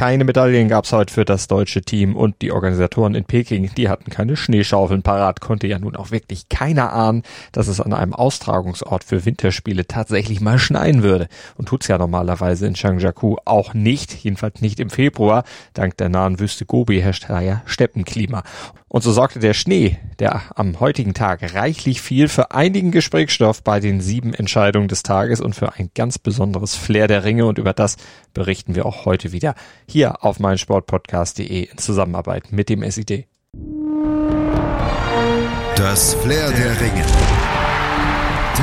Keine Medaillen gab's heute für das deutsche Team und die Organisatoren in Peking, die hatten keine Schneeschaufeln parat. Konnte ja nun auch wirklich keiner ahnen, dass es an einem Austragungsort für Winterspiele tatsächlich mal schneien würde. Und tut's ja normalerweise in Changjiakou auch nicht, jedenfalls nicht im Februar. Dank der nahen Wüste Gobi herrscht da ja Steppenklima. Und so sorgte der Schnee, der am heutigen Tag reichlich viel für einigen Gesprächsstoff bei den sieben Entscheidungen des Tages und für ein ganz besonderes Flair der Ringe. Und über das berichten wir auch heute wieder hier auf meinsportpodcast.de in Zusammenarbeit mit dem SID. Das Flair der Ringe.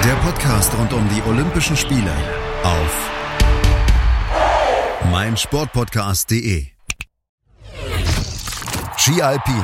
Der Podcast rund um die Olympischen Spiele auf meinsportpodcast.de. Ski Alpin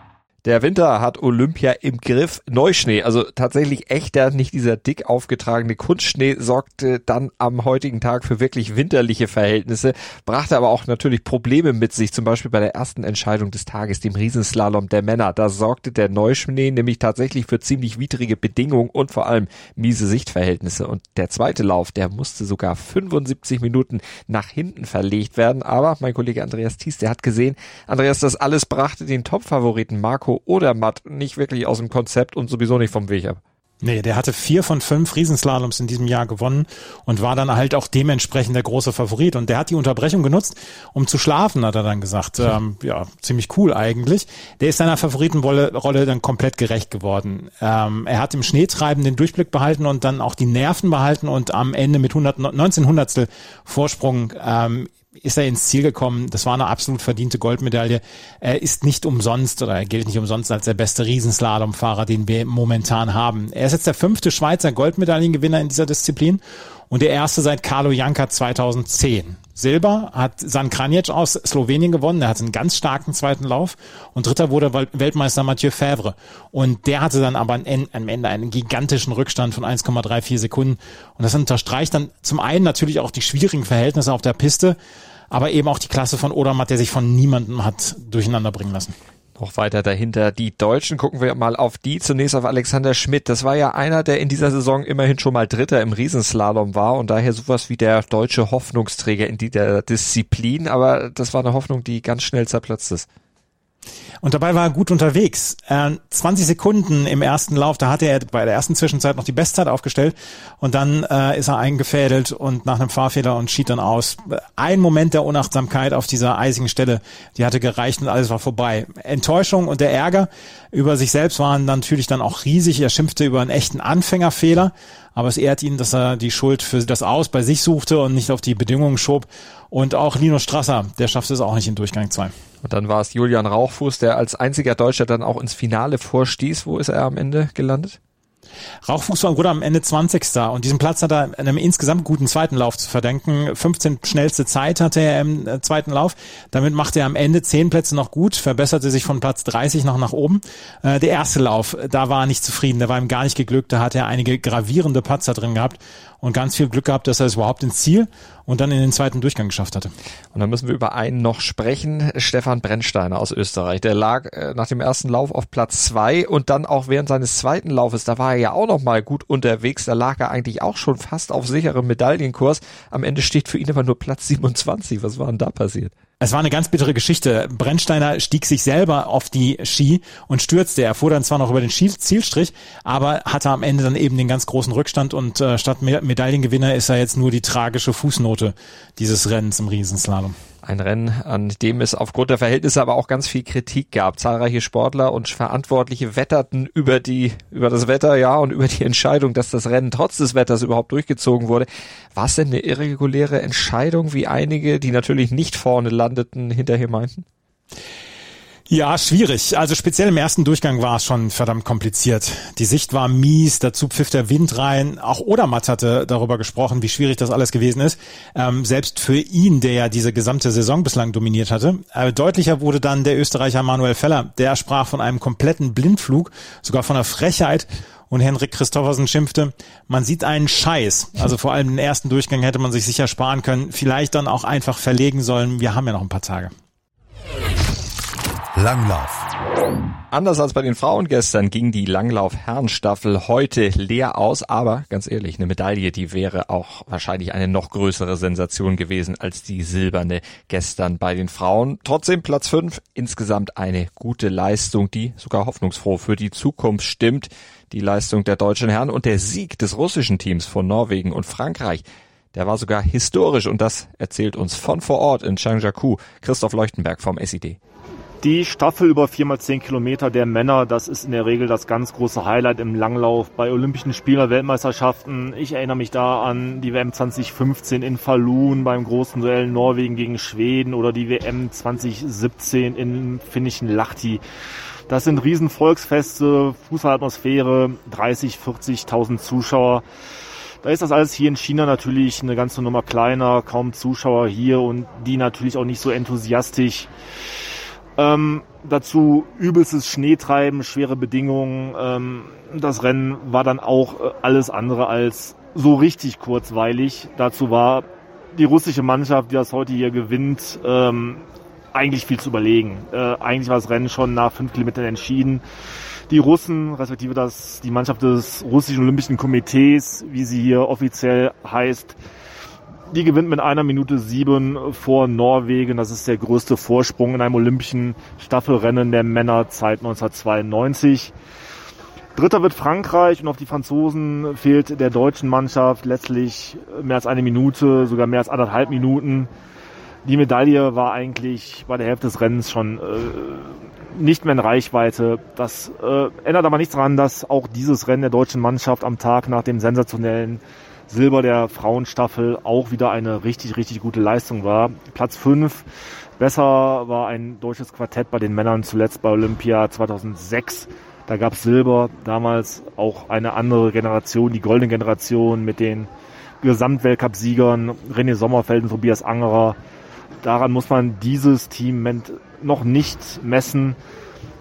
der Winter hat Olympia im Griff. Neuschnee, also tatsächlich echter, nicht dieser dick aufgetragene Kunstschnee, sorgte dann am heutigen Tag für wirklich winterliche Verhältnisse, brachte aber auch natürlich Probleme mit sich, zum Beispiel bei der ersten Entscheidung des Tages, dem Riesenslalom der Männer. Da sorgte der Neuschnee nämlich tatsächlich für ziemlich widrige Bedingungen und vor allem miese Sichtverhältnisse. Und der zweite Lauf, der musste sogar 75 Minuten nach hinten verlegt werden. Aber mein Kollege Andreas Thies, der hat gesehen, Andreas, das alles brachte den Topfavoriten Marco Marco oder Matt nicht wirklich aus dem Konzept und sowieso nicht vom Weg ab. Nee, der hatte vier von fünf Riesenslaloms in diesem Jahr gewonnen und war dann halt auch dementsprechend der große Favorit. Und der hat die Unterbrechung genutzt, um zu schlafen, hat er dann gesagt. Ähm, ja, ziemlich cool eigentlich. Der ist seiner Favoritenrolle Rolle dann komplett gerecht geworden. Ähm, er hat im Schneetreiben den Durchblick behalten und dann auch die Nerven behalten und am Ende mit 100, 19 Hundertstel Vorsprung ähm, ist er ins Ziel gekommen. Das war eine absolut verdiente Goldmedaille. Er ist nicht umsonst oder er gilt nicht umsonst als der beste Riesenslalomfahrer, den wir momentan haben. Er ist jetzt der fünfte Schweizer Goldmedaillengewinner in dieser Disziplin und der erste seit Carlo Janka 2010. Silber hat San Kranjec aus Slowenien gewonnen. Er hatte einen ganz starken zweiten Lauf. Und dritter wurde Weltmeister Mathieu Favre. Und der hatte dann aber am Ende einen gigantischen Rückstand von 1,34 Sekunden. Und das unterstreicht dann zum einen natürlich auch die schwierigen Verhältnisse auf der Piste, aber eben auch die Klasse von Odermatt, der sich von niemandem hat durcheinander bringen lassen. Noch weiter dahinter die Deutschen. Gucken wir mal auf die. Zunächst auf Alexander Schmidt. Das war ja einer, der in dieser Saison immerhin schon mal Dritter im Riesenslalom war und daher sowas wie der deutsche Hoffnungsträger in dieser Disziplin. Aber das war eine Hoffnung, die ganz schnell zerplatzt ist. Und dabei war er gut unterwegs. Äh, 20 Sekunden im ersten Lauf, da hatte er bei der ersten Zwischenzeit noch die Bestzeit aufgestellt und dann äh, ist er eingefädelt und nach einem Fahrfehler und schied dann aus. Ein Moment der Unachtsamkeit auf dieser eisigen Stelle, die hatte gereicht und alles war vorbei. Enttäuschung und der Ärger über sich selbst waren natürlich dann auch riesig. Er schimpfte über einen echten Anfängerfehler, aber es ehrt ihn, dass er die Schuld für das Aus bei sich suchte und nicht auf die Bedingungen schob. Und auch Lino Strasser, der schaffte es auch nicht in Durchgang 2. Und dann war es Julian Rauchfuß, der als einziger Deutscher dann auch ins Finale vorstieß. Wo ist er am Ende gelandet? Rauchfuß war wurde am Ende 20. Und diesen Platz hat er einem insgesamt guten zweiten Lauf zu verdenken. 15 schnellste Zeit hatte er im äh, zweiten Lauf. Damit machte er am Ende 10 Plätze noch gut, verbesserte sich von Platz 30 noch nach oben. Äh, der erste Lauf, da war er nicht zufrieden, der war ihm gar nicht geglückt. Da hat er einige gravierende Patzer drin gehabt und ganz viel Glück gehabt, dass er es überhaupt ins Ziel und dann in den zweiten Durchgang geschafft hatte. Und dann müssen wir über einen noch sprechen, Stefan Brennsteiner aus Österreich. Der lag äh, nach dem ersten Lauf auf Platz zwei und dann auch während seines zweiten Laufes, da war er ja auch noch mal gut unterwegs, da lag er eigentlich auch schon fast auf sicherem Medaillenkurs. Am Ende steht für ihn aber nur Platz 27. Was war denn da passiert? Es war eine ganz bittere Geschichte. Brennsteiner stieg sich selber auf die Ski und stürzte. Er fuhr dann zwar noch über den Zielstrich, aber hatte am Ende dann eben den ganz großen Rückstand und äh, statt Medaillengewinner ist er jetzt nur die tragische Fußnote dieses Rennens im Riesenslalom. Ein Rennen, an dem es aufgrund der Verhältnisse aber auch ganz viel Kritik gab. Zahlreiche Sportler und Verantwortliche wetterten über die, über das Wetter, ja, und über die Entscheidung, dass das Rennen trotz des Wetters überhaupt durchgezogen wurde. War es denn eine irreguläre Entscheidung, wie einige, die natürlich nicht vorne landeten, hinterher meinten? Ja, schwierig. Also speziell im ersten Durchgang war es schon verdammt kompliziert. Die Sicht war mies, dazu pfiff der Wind rein. Auch Odermatt hatte darüber gesprochen, wie schwierig das alles gewesen ist. Ähm, selbst für ihn, der ja diese gesamte Saison bislang dominiert hatte. Äh, deutlicher wurde dann der Österreicher Manuel Feller. Der sprach von einem kompletten Blindflug, sogar von einer Frechheit. Und Henrik Christoffersen schimpfte, man sieht einen Scheiß. Also vor allem den ersten Durchgang hätte man sich sicher sparen können. Vielleicht dann auch einfach verlegen sollen. Wir haben ja noch ein paar Tage. Langlauf. Anders als bei den Frauen gestern ging die Langlauf-Herrenstaffel heute leer aus, aber ganz ehrlich, eine Medaille, die wäre auch wahrscheinlich eine noch größere Sensation gewesen als die silberne gestern bei den Frauen. Trotzdem Platz 5, insgesamt eine gute Leistung, die sogar hoffnungsfroh für die Zukunft stimmt. Die Leistung der deutschen Herren und der Sieg des russischen Teams von Norwegen und Frankreich. Der war sogar historisch und das erzählt uns von vor Ort in Changjiakou Christoph Leuchtenberg vom SID. Die Staffel über 4x10 Kilometer der Männer, das ist in der Regel das ganz große Highlight im Langlauf bei Olympischen Spielen, Weltmeisterschaften. Ich erinnere mich da an die WM 2015 in Falun beim großen Duell Norwegen gegen Schweden oder die WM 2017 in finnischen Lahti. Das sind Riesenvolksfeste, Fußballatmosphäre, 30, 40.000 Zuschauer. Da ist das alles hier in China natürlich eine ganze Nummer kleiner, kaum Zuschauer hier und die natürlich auch nicht so enthusiastisch. Ähm, dazu übelstes Schneetreiben, schwere Bedingungen. Ähm, das Rennen war dann auch äh, alles andere als so richtig kurzweilig. Dazu war die russische Mannschaft, die das heute hier gewinnt, ähm, eigentlich viel zu überlegen. Äh, eigentlich war das Rennen schon nach fünf Kilometern entschieden. Die Russen, respektive das, die Mannschaft des russischen Olympischen Komitees, wie sie hier offiziell heißt, die gewinnt mit einer Minute sieben vor Norwegen. Das ist der größte Vorsprung in einem olympischen Staffelrennen der Männer seit 1992. Dritter wird Frankreich und auf die Franzosen fehlt der deutschen Mannschaft letztlich mehr als eine Minute, sogar mehr als anderthalb Minuten. Die Medaille war eigentlich bei der Hälfte des Rennens schon äh, nicht mehr in Reichweite. Das äh, ändert aber nichts daran, dass auch dieses Rennen der deutschen Mannschaft am Tag nach dem sensationellen Silber der Frauenstaffel auch wieder eine richtig, richtig gute Leistung war. Platz 5. Besser war ein deutsches Quartett bei den Männern zuletzt bei Olympia 2006. Da gab es Silber, damals auch eine andere Generation, die goldene Generation mit den Gesamtweltcup-Siegern René Sommerfeld und Tobias Angerer. Daran muss man dieses Team noch nicht messen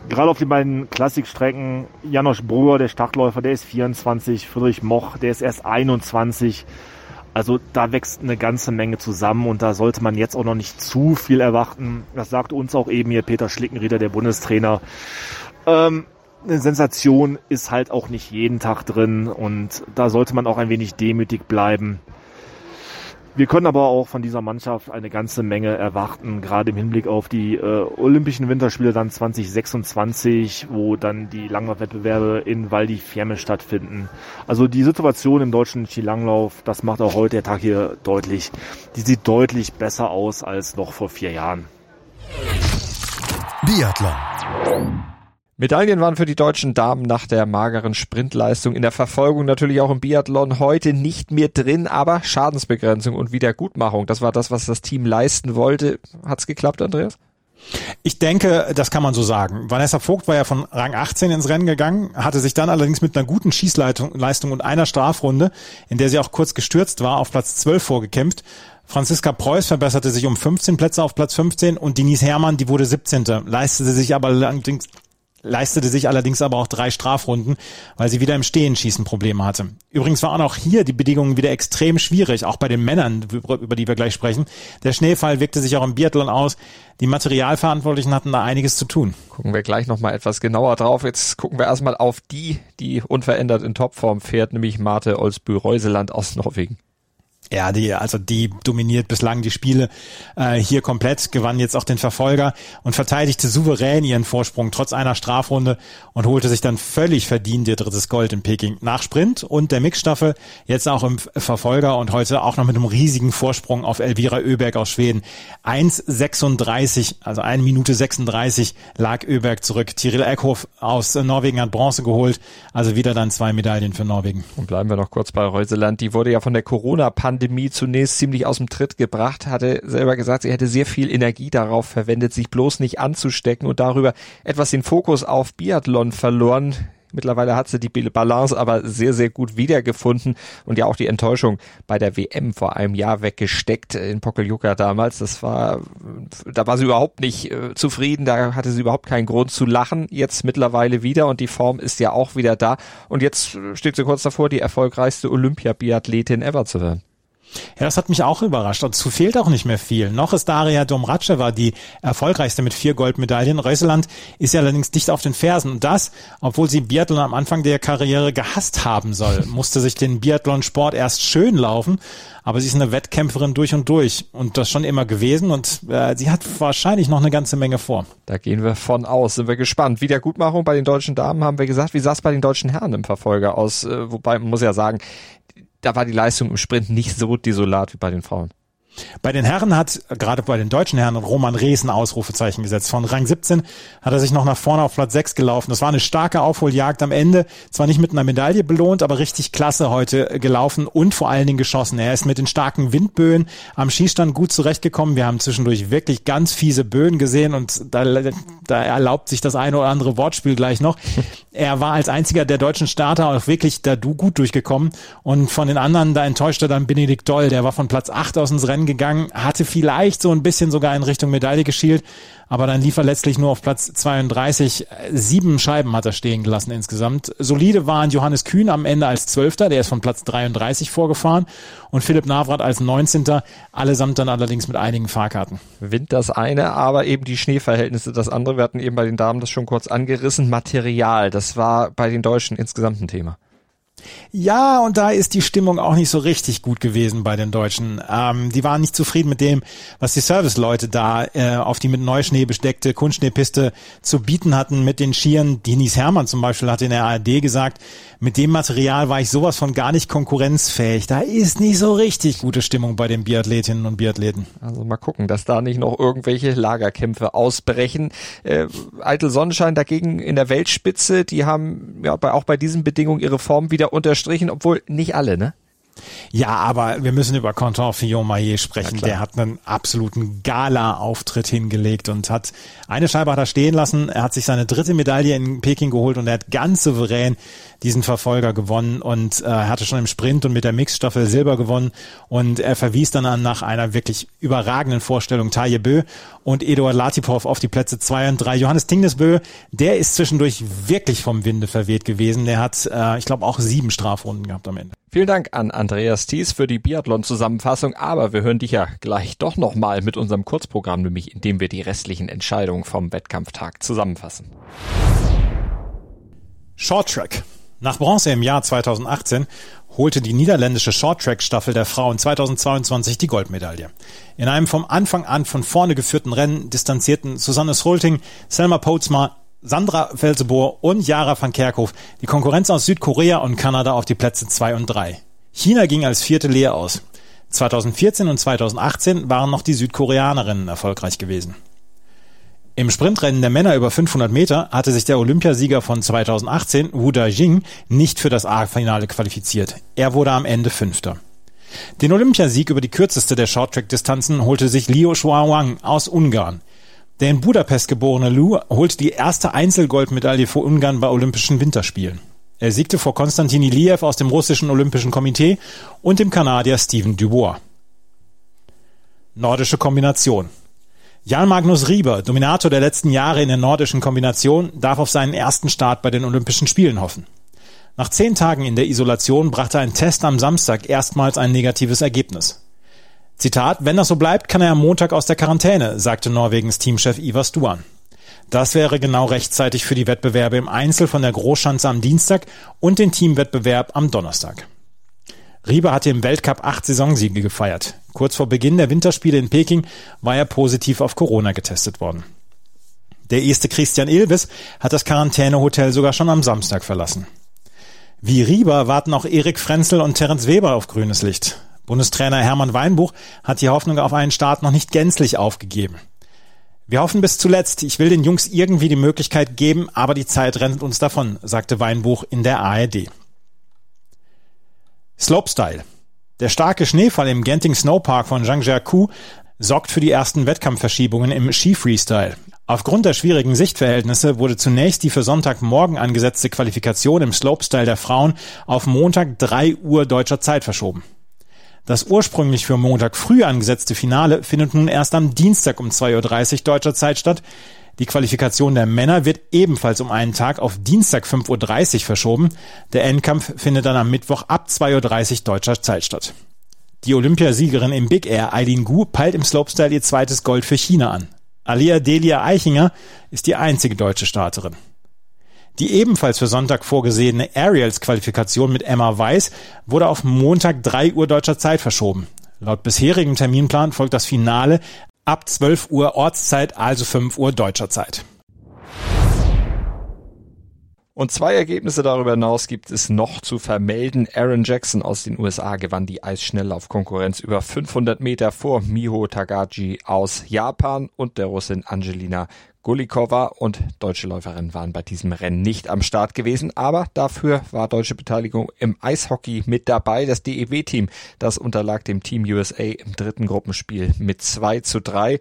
gerade auf den beiden Klassikstrecken, Janosch Brugger, der Startläufer, der ist 24, Friedrich Moch, der ist erst 21. Also da wächst eine ganze Menge zusammen und da sollte man jetzt auch noch nicht zu viel erwarten. Das sagt uns auch eben hier Peter Schlickenrieder, der Bundestrainer. Ähm, eine Sensation ist halt auch nicht jeden Tag drin und da sollte man auch ein wenig demütig bleiben. Wir können aber auch von dieser Mannschaft eine ganze Menge erwarten, gerade im Hinblick auf die äh, Olympischen Winterspiele dann 2026, wo dann die Langlaufwettbewerbe in Val di Fiemme stattfinden. Also die Situation im deutschen Skilanglauf, das macht auch heute der Tag hier deutlich, die sieht deutlich besser aus als noch vor vier Jahren. Biathlon. Medaillen waren für die deutschen Damen nach der mageren Sprintleistung in der Verfolgung natürlich auch im Biathlon heute nicht mehr drin, aber Schadensbegrenzung und Wiedergutmachung, das war das, was das Team leisten wollte. Hat's geklappt, Andreas? Ich denke, das kann man so sagen. Vanessa Vogt war ja von Rang 18 ins Rennen gegangen, hatte sich dann allerdings mit einer guten Schießleistung und einer Strafrunde, in der sie auch kurz gestürzt war, auf Platz 12 vorgekämpft. Franziska Preuß verbesserte sich um 15 Plätze auf Platz 15 und Denise Herrmann, die wurde 17. Leistete sich aber allerdings leistete sich allerdings aber auch drei Strafrunden, weil sie wieder im Stehenschießen Probleme hatte. Übrigens waren auch hier die Bedingungen wieder extrem schwierig, auch bei den Männern, über die wir gleich sprechen. Der Schneefall wirkte sich auch im Biathlon aus. Die Materialverantwortlichen hatten da einiges zu tun. Gucken wir gleich nochmal etwas genauer drauf. Jetzt gucken wir erstmal auf die, die unverändert in Topform fährt, nämlich Marte Olsbü-Reuseland aus Norwegen. Ja, die, also die dominiert bislang die Spiele äh, hier komplett, gewann jetzt auch den Verfolger und verteidigte souverän ihren Vorsprung trotz einer Strafrunde und holte sich dann völlig verdient ihr drittes Gold in Peking. Nach Sprint und der Mixstaffel jetzt auch im Verfolger und heute auch noch mit einem riesigen Vorsprung auf Elvira Öberg aus Schweden. 1,36, also 1 Minute 36 lag Öberg zurück. Tiril Eckhoff aus Norwegen hat Bronze geholt, also wieder dann zwei Medaillen für Norwegen. Und bleiben wir noch kurz bei Reuseland. Die wurde ja von der Corona-Pandemie Pandemie zunächst ziemlich aus dem Tritt gebracht, hatte selber gesagt, sie hätte sehr viel Energie darauf verwendet, sich bloß nicht anzustecken und darüber etwas den Fokus auf Biathlon verloren. Mittlerweile hat sie die Balance aber sehr, sehr gut wiedergefunden und ja auch die Enttäuschung bei der WM vor einem Jahr weggesteckt in Pokeljuka damals. Das war, da war sie überhaupt nicht äh, zufrieden, da hatte sie überhaupt keinen Grund zu lachen. Jetzt mittlerweile wieder und die Form ist ja auch wieder da. Und jetzt steht sie kurz davor, die erfolgreichste Olympiabiathletin ever zu werden. Ja, das hat mich auch überrascht. Dazu fehlt auch nicht mehr viel. Noch ist Daria Domracheva die erfolgreichste mit vier Goldmedaillen. Reuseland ist ja allerdings dicht auf den Fersen. Und das, obwohl sie Biathlon am Anfang der Karriere gehasst haben soll, musste sich den Biathlon-Sport erst schön laufen. Aber sie ist eine Wettkämpferin durch und durch und das schon immer gewesen und äh, sie hat wahrscheinlich noch eine ganze Menge vor. Da gehen wir von aus, sind wir gespannt. Wiedergutmachung bei den deutschen Damen haben wir gesagt. Wie sah es bei den deutschen Herren im Verfolger aus? Äh, wobei man muss ja sagen, da war die Leistung im Sprint nicht so desolat wie bei den Frauen. Bei den Herren hat, gerade bei den deutschen Herren, Roman Rees ein Ausrufezeichen gesetzt. Von Rang 17 hat er sich noch nach vorne auf Platz 6 gelaufen. Das war eine starke Aufholjagd am Ende. Zwar nicht mit einer Medaille belohnt, aber richtig klasse heute gelaufen und vor allen Dingen geschossen. Er ist mit den starken Windböen am Schießstand gut zurechtgekommen. Wir haben zwischendurch wirklich ganz fiese Böen gesehen und da, da erlaubt sich das eine oder andere Wortspiel gleich noch. Er war als einziger der deutschen Starter auch wirklich da gut durchgekommen und von den anderen, da enttäuschte dann Benedikt Doll. Der war von Platz 8 aus ins Rennen gegangen, hatte vielleicht so ein bisschen sogar in Richtung Medaille geschielt, aber dann lief er letztlich nur auf Platz 32. Sieben Scheiben hat er stehen gelassen insgesamt. Solide waren Johannes Kühn am Ende als Zwölfter, der ist von Platz 33 vorgefahren und Philipp Navrat als Neunzehnter, allesamt dann allerdings mit einigen Fahrkarten. Wind das eine, aber eben die Schneeverhältnisse das andere. Wir hatten eben bei den Damen das schon kurz angerissen. Material, das war bei den Deutschen insgesamt ein Thema. Ja, und da ist die Stimmung auch nicht so richtig gut gewesen bei den Deutschen. Ähm, die waren nicht zufrieden mit dem, was die Serviceleute da äh, auf die mit Neuschnee besteckte Kunstschneepiste zu bieten hatten mit den Skiern. Dinis Hermann zum Beispiel hat in der ARD gesagt, mit dem Material war ich sowas von gar nicht konkurrenzfähig. Da ist nicht so richtig gute Stimmung bei den Biathletinnen und Biathleten. Also mal gucken, dass da nicht noch irgendwelche Lagerkämpfe ausbrechen. Äh, Eitel Sonnenschein dagegen in der Weltspitze, die haben ja bei, auch bei diesen Bedingungen ihre Form wieder unterstrichen, obwohl nicht alle, ne? Ja, aber wir müssen über Quentin Fillon-Maillet sprechen. Der hat einen absoluten Gala-Auftritt hingelegt und hat eine Scheibe hat er stehen lassen. Er hat sich seine dritte Medaille in Peking geholt und er hat ganz souverän diesen Verfolger gewonnen und äh, hatte schon im Sprint und mit der Mixstaffel Silber gewonnen und er verwies dann an nach einer wirklich überragenden Vorstellung Taye Bö und Eduard Latipov auf die Plätze zwei und drei. Johannes Tingnesbö, der ist zwischendurch wirklich vom Winde verweht gewesen. Der hat, äh, ich glaube, auch sieben Strafrunden gehabt am Ende. Vielen Dank an Andreas Thies für die Biathlon-Zusammenfassung, aber wir hören dich ja gleich doch nochmal mit unserem Kurzprogramm, nämlich indem wir die restlichen Entscheidungen vom Wettkampftag zusammenfassen. Short Track. Nach Bronze im Jahr 2018 holte die niederländische Shorttrack-Staffel der Frauen 2022 die Goldmedaille. In einem vom Anfang an von vorne geführten Rennen distanzierten Susanne Schrolting, Selma Potsma, Sandra Felsebohr und Jara van Kerkhoff die Konkurrenz aus Südkorea und Kanada auf die Plätze 2 und 3. China ging als vierte leer aus. 2014 und 2018 waren noch die Südkoreanerinnen erfolgreich gewesen. Im Sprintrennen der Männer über 500 Meter hatte sich der Olympiasieger von 2018, Wu Dajing, nicht für das A-Finale qualifiziert. Er wurde am Ende Fünfter. Den Olympiasieg über die kürzeste der Shorttrack-Distanzen holte sich Liu Shuawang aus Ungarn. Der in Budapest geborene Lu holte die erste Einzelgoldmedaille für Ungarn bei Olympischen Winterspielen. Er siegte vor Konstantin Iliev aus dem russischen Olympischen Komitee und dem Kanadier Steven Dubois. Nordische Kombination. Jan Magnus Rieber, Dominator der letzten Jahre in der nordischen Kombination, darf auf seinen ersten Start bei den Olympischen Spielen hoffen. Nach zehn Tagen in der Isolation brachte ein Test am Samstag erstmals ein negatives Ergebnis. Zitat, wenn das so bleibt, kann er am Montag aus der Quarantäne, sagte Norwegens Teamchef Ivar Stuan. Das wäre genau rechtzeitig für die Wettbewerbe im Einzel von der Großschanze am Dienstag und den Teamwettbewerb am Donnerstag. Rieber hatte im Weltcup acht Saisonsiege gefeiert. Kurz vor Beginn der Winterspiele in Peking war er positiv auf Corona getestet worden. Der erste Christian Ilves hat das Quarantänehotel sogar schon am Samstag verlassen. Wie Rieber warten auch Erik Frenzel und Terence Weber auf grünes Licht. Bundestrainer Hermann Weinbuch hat die Hoffnung auf einen Start noch nicht gänzlich aufgegeben. Wir hoffen bis zuletzt. Ich will den Jungs irgendwie die Möglichkeit geben, aber die Zeit rennt uns davon, sagte Weinbuch in der ARD. Slopestyle. Der starke Schneefall im Genting Snowpark von Zhangjiakou sorgt für die ersten Wettkampfverschiebungen im Ski-Freestyle. Aufgrund der schwierigen Sichtverhältnisse wurde zunächst die für Sonntagmorgen angesetzte Qualifikation im Slopestyle der Frauen auf Montag 3 Uhr deutscher Zeit verschoben. Das ursprünglich für Montag früh angesetzte Finale findet nun erst am Dienstag um 2.30 Uhr deutscher Zeit statt. Die Qualifikation der Männer wird ebenfalls um einen Tag auf Dienstag 5.30 Uhr verschoben. Der Endkampf findet dann am Mittwoch ab 2.30 Uhr deutscher Zeit statt. Die Olympiasiegerin im Big Air Eileen Gu peilt im Slopestyle ihr zweites Gold für China an. Alia Delia Eichinger ist die einzige deutsche Starterin. Die ebenfalls für Sonntag vorgesehene Aerials-Qualifikation mit Emma Weiß wurde auf Montag 3 Uhr deutscher Zeit verschoben. Laut bisherigem Terminplan folgt das Finale ab 12 Uhr Ortszeit, also 5 Uhr deutscher Zeit. Und zwei Ergebnisse darüber hinaus gibt es noch zu vermelden. Aaron Jackson aus den USA gewann die Eisschnelllaufkonkurrenz über 500 Meter vor Miho Tagaji aus Japan und der Russin Angelina Gulikova und deutsche Läuferinnen waren bei diesem Rennen nicht am Start gewesen, aber dafür war deutsche Beteiligung im Eishockey mit dabei. Das DEW-Team, das unterlag dem Team USA im dritten Gruppenspiel mit 2 zu 3.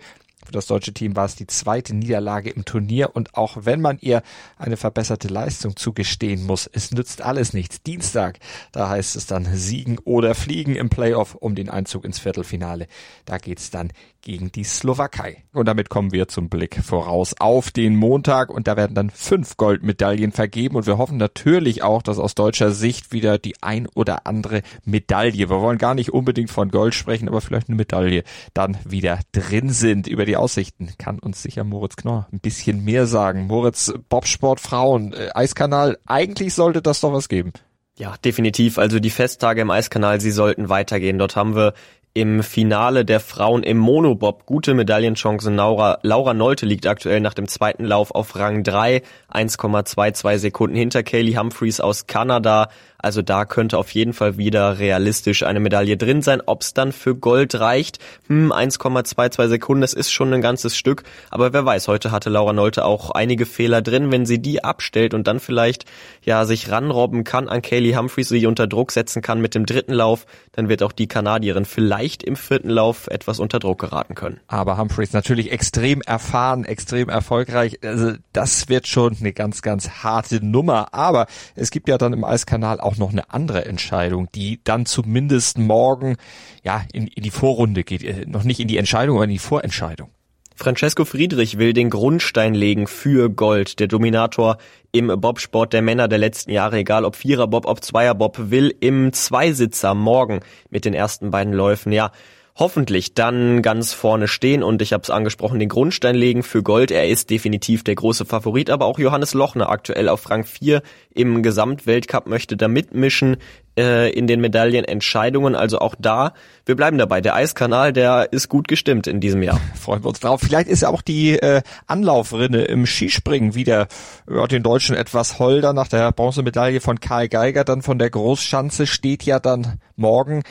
Für das deutsche Team war es die zweite Niederlage im Turnier und auch wenn man ihr eine verbesserte Leistung zugestehen muss, es nützt alles nichts. Dienstag, da heißt es dann siegen oder fliegen im Playoff um den Einzug ins Viertelfinale. Da geht's dann gegen die Slowakei. Und damit kommen wir zum Blick voraus auf den Montag und da werden dann fünf Goldmedaillen vergeben und wir hoffen natürlich auch, dass aus deutscher Sicht wieder die ein oder andere Medaille, wir wollen gar nicht unbedingt von Gold sprechen, aber vielleicht eine Medaille dann wieder drin sind. Über die Aussichten kann uns sicher Moritz Knorr ein bisschen mehr sagen. Moritz, Bobsport Frauen, äh, Eiskanal, eigentlich sollte das doch was geben. Ja, definitiv. Also die Festtage im Eiskanal, sie sollten weitergehen. Dort haben wir im Finale der Frauen im Monobob gute Medaillenchancen. Laura, Laura Nolte liegt aktuell nach dem zweiten Lauf auf Rang 3, 1,22 Sekunden hinter Kaylee Humphreys aus Kanada. Also da könnte auf jeden Fall wieder realistisch eine Medaille drin sein. Ob es dann für Gold reicht, hm, 1,22 Sekunden, das ist schon ein ganzes Stück. Aber wer weiß, heute hatte Laura Nolte auch einige Fehler drin. Wenn sie die abstellt und dann vielleicht ja sich ranrobben kann an Kaylee Humphreys, sie unter Druck setzen kann mit dem dritten Lauf, dann wird auch die Kanadierin vielleicht im vierten Lauf etwas unter Druck geraten können. Aber Humphreys natürlich extrem erfahren, extrem erfolgreich. Also das wird schon eine ganz, ganz harte Nummer. Aber es gibt ja dann im Eiskanal auch noch eine andere Entscheidung, die dann zumindest morgen ja in, in die Vorrunde geht. Äh, noch nicht in die Entscheidung, aber in die Vorentscheidung. Francesco Friedrich will den Grundstein legen für Gold. Der Dominator im Bobsport der Männer der letzten Jahre, egal ob Viererbob, ob Zweierbob, will im Zweisitzer morgen mit den ersten beiden Läufen, ja, hoffentlich dann ganz vorne stehen und ich habe es angesprochen, den Grundstein legen für Gold. Er ist definitiv der große Favorit, aber auch Johannes Lochner aktuell auf Rang 4 im Gesamtweltcup möchte da mitmischen äh, in den Medaillenentscheidungen. Also auch da, wir bleiben dabei. Der Eiskanal, der ist gut gestimmt in diesem Jahr. Freuen wir uns drauf. Vielleicht ist ja auch die äh, Anlaufrinne im Skispringen wieder ja, den Deutschen etwas holder. Nach der Bronzemedaille von Karl Geiger, dann von der Großschanze steht ja dann morgen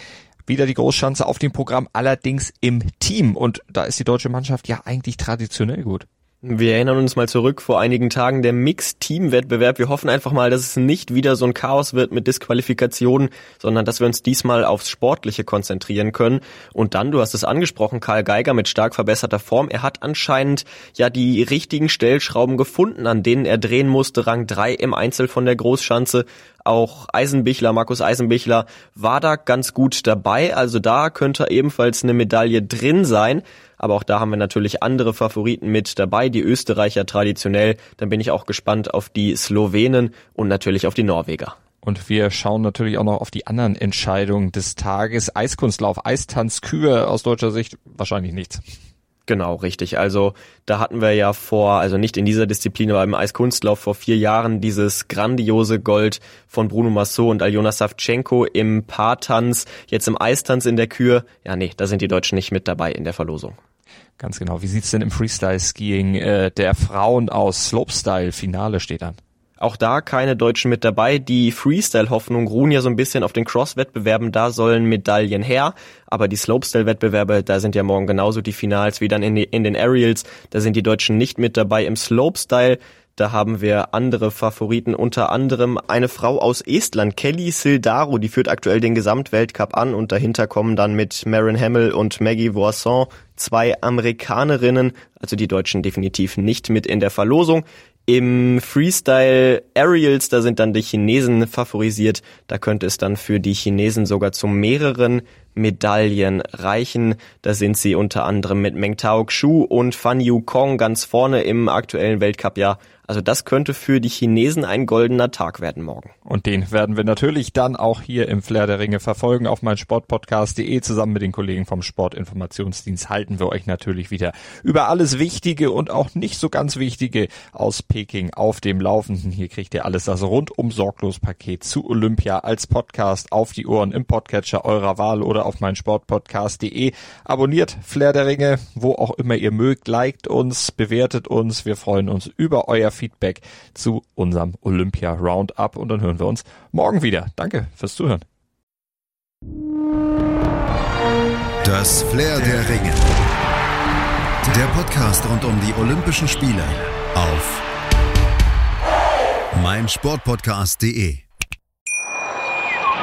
wieder die Großschanze auf dem Programm, allerdings im Team. Und da ist die deutsche Mannschaft ja eigentlich traditionell gut. Wir erinnern uns mal zurück vor einigen Tagen der Mix-Team-Wettbewerb. Wir hoffen einfach mal, dass es nicht wieder so ein Chaos wird mit Disqualifikationen, sondern dass wir uns diesmal aufs Sportliche konzentrieren können. Und dann, du hast es angesprochen, Karl Geiger mit stark verbesserter Form. Er hat anscheinend ja die richtigen Stellschrauben gefunden, an denen er drehen musste. Rang 3 im Einzel von der Großschanze. Auch Eisenbichler, Markus Eisenbichler war da ganz gut dabei. Also da könnte ebenfalls eine Medaille drin sein. Aber auch da haben wir natürlich andere Favoriten mit dabei, die Österreicher traditionell. Dann bin ich auch gespannt auf die Slowenen und natürlich auf die Norweger. Und wir schauen natürlich auch noch auf die anderen Entscheidungen des Tages. Eiskunstlauf, Eistanz, Kühe aus deutscher Sicht wahrscheinlich nichts. Genau, richtig. Also da hatten wir ja vor, also nicht in dieser Disziplin, aber im Eiskunstlauf vor vier Jahren dieses grandiose Gold von Bruno Massot und Aljona Savchenko im Paartanz, jetzt im Eistanz in der Kür. Ja, nee, da sind die Deutschen nicht mit dabei in der Verlosung. Ganz genau. Wie sieht's denn im Freestyle-Skiing äh, der Frauen aus? Slopestyle-Finale steht an. Auch da keine Deutschen mit dabei. Die Freestyle-Hoffnung ruhen ja so ein bisschen auf den Cross-Wettbewerben. Da sollen Medaillen her. Aber die Slopestyle-Wettbewerbe, da sind ja morgen genauso die Finals wie dann in, die, in den Aerials. Da sind die Deutschen nicht mit dabei im Slopestyle. Da haben wir andere Favoriten, unter anderem eine Frau aus Estland, Kelly Sildaro, die führt aktuell den Gesamtweltcup an und dahinter kommen dann mit Marin Hamill und Maggie Voisin zwei Amerikanerinnen, also die Deutschen definitiv nicht mit in der Verlosung. Im Freestyle Aerials, da sind dann die Chinesen favorisiert. Da könnte es dann für die Chinesen sogar zu mehreren Medaillen reichen. Da sind sie unter anderem mit Meng Tao Xu und Fan Yu Kong ganz vorne im aktuellen Weltcup-Jahr. Also das könnte für die Chinesen ein goldener Tag werden morgen. Und den werden wir natürlich dann auch hier im Flair der Ringe verfolgen. Auf mein Sportpodcast.de zusammen mit den Kollegen vom Sportinformationsdienst halten wir euch natürlich wieder über alles Wichtige und auch nicht so ganz Wichtige aus Peking auf dem Laufenden. Hier kriegt ihr alles das rundum sorglos Paket zu Olympia als Podcast auf die Ohren im Podcatcher eurer Wahl oder auf mein Sportpodcast.de. Abonniert Flair der Ringe, wo auch immer ihr mögt, liked uns, bewertet uns. Wir freuen uns über euer Feedback zu unserem Olympia Roundup und dann hören wir uns morgen wieder. Danke fürs Zuhören. Das Flair der Ringe. Der Podcast rund um die Olympischen Spiele auf meinsportpodcast.de.